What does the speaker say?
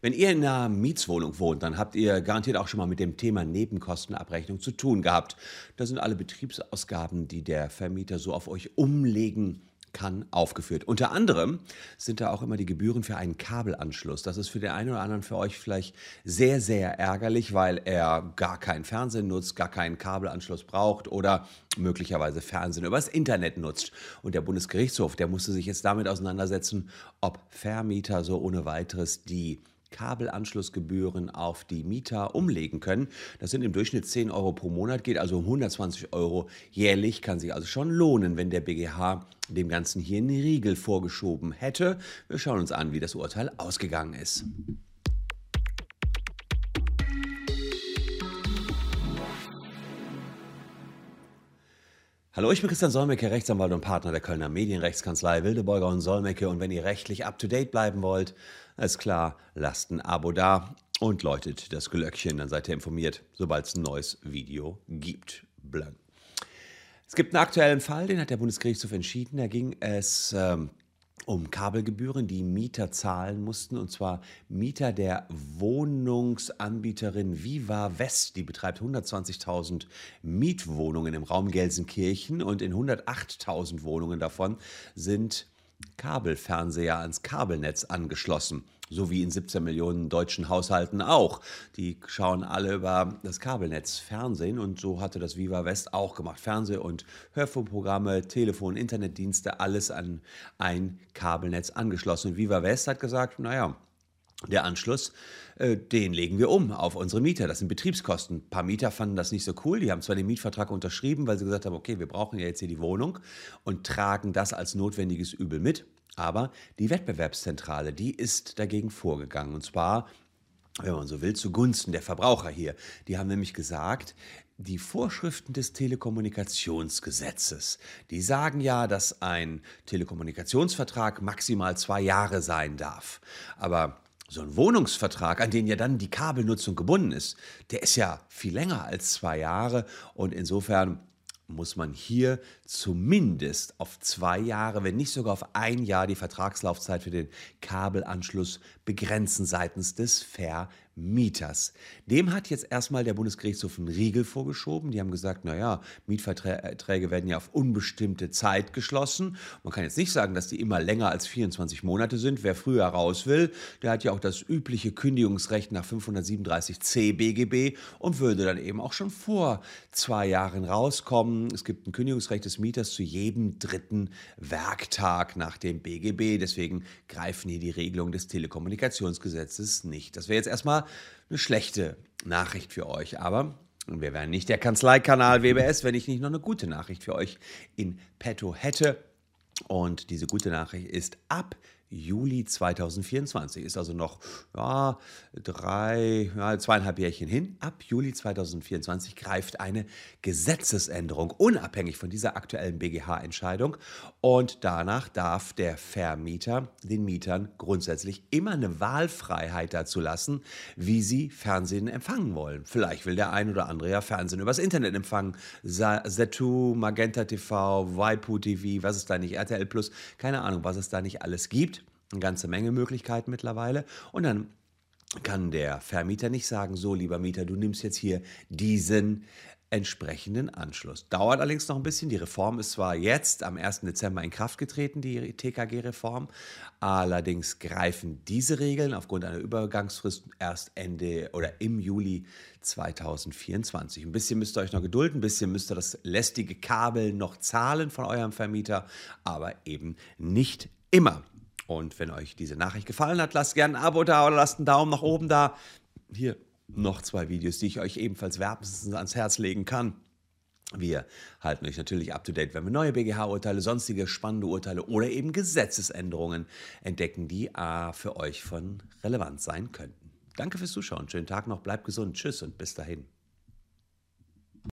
Wenn ihr in einer Mietswohnung wohnt, dann habt ihr garantiert auch schon mal mit dem Thema Nebenkostenabrechnung zu tun gehabt. Das sind alle Betriebsausgaben, die der Vermieter so auf euch umlegen kann, aufgeführt. Unter anderem sind da auch immer die Gebühren für einen Kabelanschluss. Das ist für den einen oder anderen für euch vielleicht sehr, sehr ärgerlich, weil er gar keinen Fernsehen nutzt, gar keinen Kabelanschluss braucht oder möglicherweise Fernsehen übers Internet nutzt. Und der Bundesgerichtshof, der musste sich jetzt damit auseinandersetzen, ob Vermieter so ohne weiteres die Kabelanschlussgebühren auf die Mieter umlegen können. Das sind im Durchschnitt 10 Euro pro Monat, geht also um 120 Euro jährlich, kann sich also schon lohnen, wenn der BGH dem Ganzen hier einen Riegel vorgeschoben hätte. Wir schauen uns an, wie das Urteil ausgegangen ist. Hallo, ich bin Christian Solmecke, Rechtsanwalt und Partner der Kölner Medienrechtskanzlei Wildeborger und Solmecke. Und wenn ihr rechtlich up-to-date bleiben wollt, ist klar, lasst ein Abo da und läutet das Glöckchen, dann seid ihr informiert, sobald es ein neues Video gibt. Blank. Es gibt einen aktuellen Fall, den hat der Bundesgerichtshof entschieden. Da ging es ähm, um Kabelgebühren, die Mieter zahlen mussten, und zwar Mieter der Wohnungsanbieterin Viva West. Die betreibt 120.000 Mietwohnungen im Raum Gelsenkirchen und in 108.000 Wohnungen davon sind Kabelfernseher ans Kabelnetz angeschlossen. So wie in 17 Millionen deutschen Haushalten auch. Die schauen alle über das Kabelnetz Fernsehen und so hatte das Viva West auch gemacht. Fernseh- und Hörfunkprogramme, Telefon, Internetdienste, alles an ein Kabelnetz angeschlossen. Und Viva West hat gesagt, naja, der Anschluss, äh, den legen wir um auf unsere Mieter. Das sind Betriebskosten. Ein paar Mieter fanden das nicht so cool. Die haben zwar den Mietvertrag unterschrieben, weil sie gesagt haben, okay, wir brauchen ja jetzt hier die Wohnung und tragen das als notwendiges Übel mit. Aber die Wettbewerbszentrale, die ist dagegen vorgegangen. Und zwar, wenn man so will, zugunsten der Verbraucher hier. Die haben nämlich gesagt, die Vorschriften des Telekommunikationsgesetzes, die sagen ja, dass ein Telekommunikationsvertrag maximal zwei Jahre sein darf. Aber so ein Wohnungsvertrag, an den ja dann die Kabelnutzung gebunden ist, der ist ja viel länger als zwei Jahre. Und insofern muss man hier zumindest auf zwei Jahre, wenn nicht sogar auf ein Jahr die Vertragslaufzeit für den Kabelanschluss begrenzen seitens des Ver Mieters. Dem hat jetzt erstmal der Bundesgerichtshof einen Riegel vorgeschoben. Die haben gesagt, naja, Mietverträge werden ja auf unbestimmte Zeit geschlossen. Man kann jetzt nicht sagen, dass die immer länger als 24 Monate sind. Wer früher raus will, der hat ja auch das übliche Kündigungsrecht nach 537c BGB und würde dann eben auch schon vor zwei Jahren rauskommen. Es gibt ein Kündigungsrecht des Mieters zu jedem dritten Werktag nach dem BGB. Deswegen greifen hier die Regelungen des Telekommunikationsgesetzes nicht. Das wäre jetzt erstmal eine schlechte Nachricht für euch. Aber wir wären nicht der Kanzleikanal WBS, wenn ich nicht noch eine gute Nachricht für euch in petto hätte. Und diese gute Nachricht ist ab Juli 2024. Ist also noch ja, drei, ja, zweieinhalb Jährchen hin. Ab Juli 2024 greift eine Gesetzesänderung, unabhängig von dieser aktuellen BGH-Entscheidung. Und danach darf der Vermieter den Mietern grundsätzlich immer eine Wahlfreiheit dazu lassen, wie sie Fernsehen empfangen wollen. Vielleicht will der ein oder andere ja Fernsehen übers Internet empfangen. Zetu, Magenta TV, Waipu TV, was es da nicht, RTL Plus, keine Ahnung, was es da nicht alles gibt eine ganze Menge Möglichkeiten mittlerweile. Und dann kann der Vermieter nicht sagen, so lieber Mieter, du nimmst jetzt hier diesen entsprechenden Anschluss. Dauert allerdings noch ein bisschen. Die Reform ist zwar jetzt am 1. Dezember in Kraft getreten, die TKG-Reform, allerdings greifen diese Regeln aufgrund einer Übergangsfrist erst Ende oder im Juli 2024. Ein bisschen müsst ihr euch noch gedulden, ein bisschen müsst ihr das lästige Kabel noch zahlen von eurem Vermieter, aber eben nicht immer. Und wenn euch diese Nachricht gefallen hat, lasst gerne ein Abo da oder lasst einen Daumen nach oben da. Hier noch zwei Videos, die ich euch ebenfalls wärmstens ans Herz legen kann. Wir halten euch natürlich up to date, wenn wir neue BGH-Urteile, sonstige spannende Urteile oder eben Gesetzesänderungen entdecken, die für euch von Relevanz sein könnten. Danke fürs Zuschauen. Schönen Tag noch, bleibt gesund. Tschüss und bis dahin.